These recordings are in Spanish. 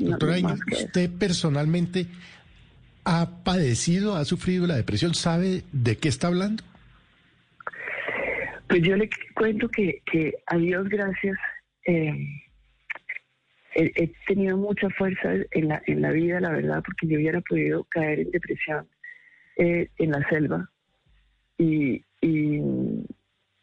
Doctora ¿usted personalmente ha padecido, ha sufrido la depresión? ¿Sabe de qué está hablando? Pues yo le cuento que, que a Dios gracias eh, he, he tenido mucha fuerza en la, en la vida, la verdad, porque yo hubiera podido caer en depresión eh, en la selva y, y,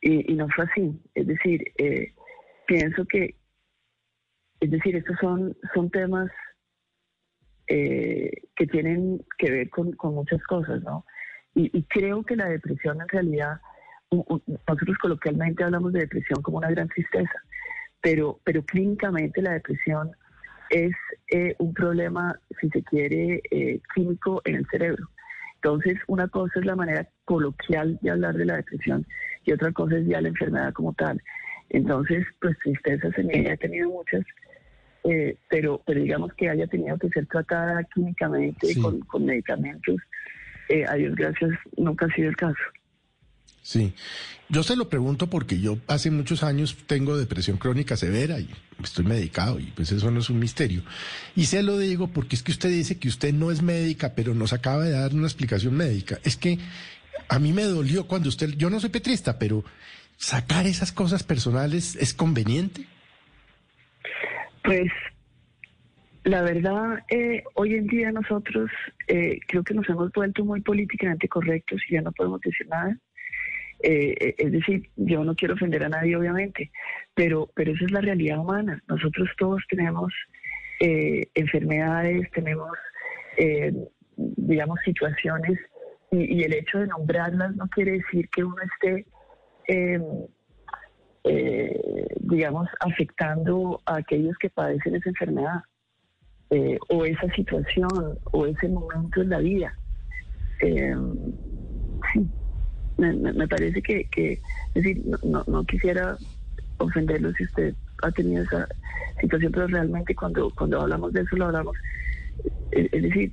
y, y no fue así. Es decir, eh, pienso que, es decir, estos son, son temas eh, que tienen que ver con, con muchas cosas, ¿no? Y, y creo que la depresión en realidad, nosotros coloquialmente hablamos de depresión como una gran tristeza, pero, pero clínicamente la depresión es eh, un problema, si se quiere, eh, químico en el cerebro. Entonces, una cosa es la manera coloquial de hablar de la depresión y otra cosa es ya la enfermedad como tal. Entonces, pues tristezas en ella he tenido muchas, eh, pero, pero digamos que haya tenido que ser tratada químicamente Sí. con, con medicamentos, eh, a Dios gracias, nunca ha sido el caso. Sí. Yo se lo pregunto porque yo hace muchos años tengo depresión crónica severa y estoy medicado y pues eso no es un misterio. Y se lo digo porque es que usted dice que usted no es médica, pero nos acaba de dar una explicación médica. Es que a mí me dolió cuando usted, yo no soy petrista, pero sacar esas cosas personales es conveniente. Pues la verdad, eh, hoy en día nosotros eh, creo que nos hemos vuelto muy políticamente correctos y ya no podemos decir nada. Eh, eh, es decir, yo no quiero ofender a nadie, obviamente, pero, pero esa es la realidad humana. Nosotros todos tenemos enfermedades, tenemos, digamos, situaciones y, y el hecho de nombrarlas no quiere decir que uno esté, eh, eh, digamos, afectando a aquellos que padecen esa enfermedad eh, o esa situación o ese momento en la vida. Eh, sí, me, me- parece que, que, es decir, no, no, no quisiera ofenderlo si usted ha tenido esa situación, pero realmente cuando, cuando hablamos de eso lo hablamos, eh, es decir,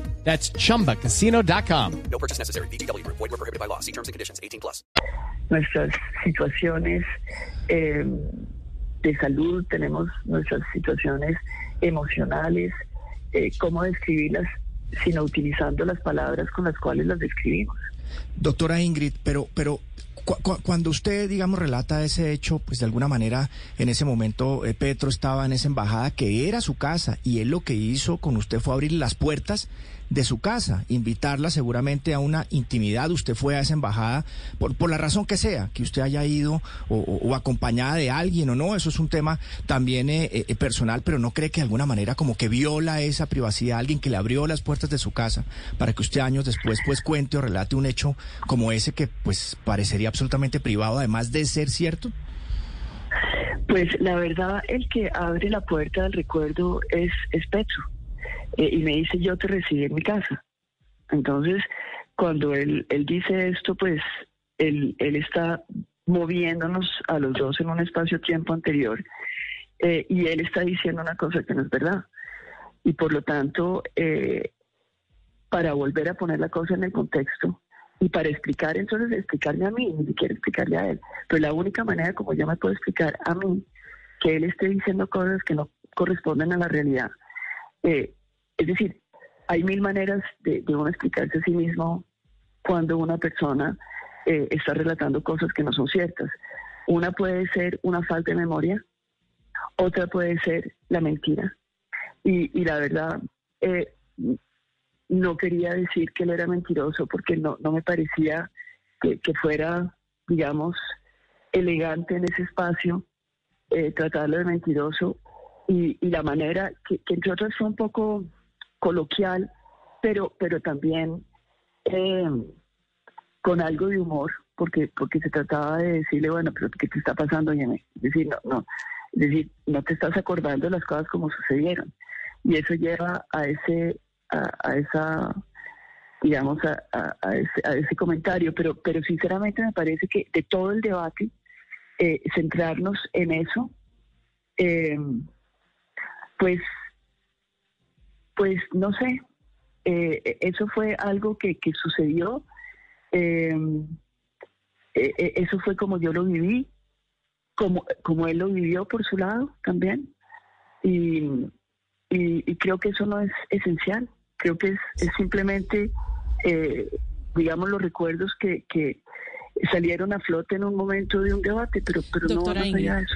That's chumbacasino.com. No purchase necessary. VGW Group. Void were prohibited by law. See terms and conditions. 18 plus. nuestras situaciones eh, de salud, tenemos nuestras situaciones emocionales, eh, cómo describirlas sino utilizando las palabras con las cuales las describimos. Doctora Ingrid, pero, pero cu- cu- cuando usted, digamos, relata ese hecho, pues de alguna manera en ese momento eh, Petro estaba en esa embajada que era su casa y él lo que hizo con usted fue abrir las puertas de su casa, invitarla seguramente a una intimidad. Usted fue a esa embajada por, por la razón que sea, que usted haya ido o, o- acompañada de alguien o no, eso es un tema también eh, eh, personal, pero no cree que de alguna manera como que viola esa privacidad, alguien que le abrió las puertas de su casa para que usted años después pues cuente o relate un hecho como ese que pues parecería absolutamente privado, además de ser cierto. Pues la verdad, el que abre la puerta del recuerdo es, es Petro. Eh, y me dice, yo te recibí en mi casa. Entonces, cuando él, él dice esto, pues él, él está moviéndonos a los dos en un espacio-tiempo anterior eh, y él está diciendo una cosa que no es verdad. Y por lo tanto, eh, para volver a poner la cosa en el contexto y para explicar, entonces explicarme a mí, ni siquiera explicarle a él. Pero la única manera como yo me puedo explicar a mí que él esté diciendo cosas que no corresponden a la realidad. Eh, es decir, hay mil maneras de, uno explicarse a sí mismo cuando una persona eh, está relatando cosas que no son ciertas. Una puede ser una falta de memoria, otra puede ser la mentira. Y, la verdad, eh, no quería decir que él era mentiroso porque no, no me parecía que, fuera, digamos, elegante en ese espacio eh, tratarlo de mentiroso y, y la manera que, que, entre otras fue un poco coloquial, pero, pero también eh, con algo de humor, porque, porque se trataba de decirle, bueno, pero ¿qué te está pasando, Yeme? Es decir, no, no, decir, no te estás acordando las cosas como sucedieron. Y eso lleva a ese, a, esa, digamos, a, ese, comentario, pero, pero sinceramente me parece que de todo el debate, eh, centrarnos en eso, eh, pues, pues no sé, eh, eso fue algo que, que sucedió, eh, eh, eh, eso fue como yo lo viví, como, como él lo vivió por su lado también, y, y, y creo que eso no es esencial, creo que es, es simplemente, eh, digamos, los recuerdos que, que salieron a flote en un momento de un debate, pero, pero no más allá de eso.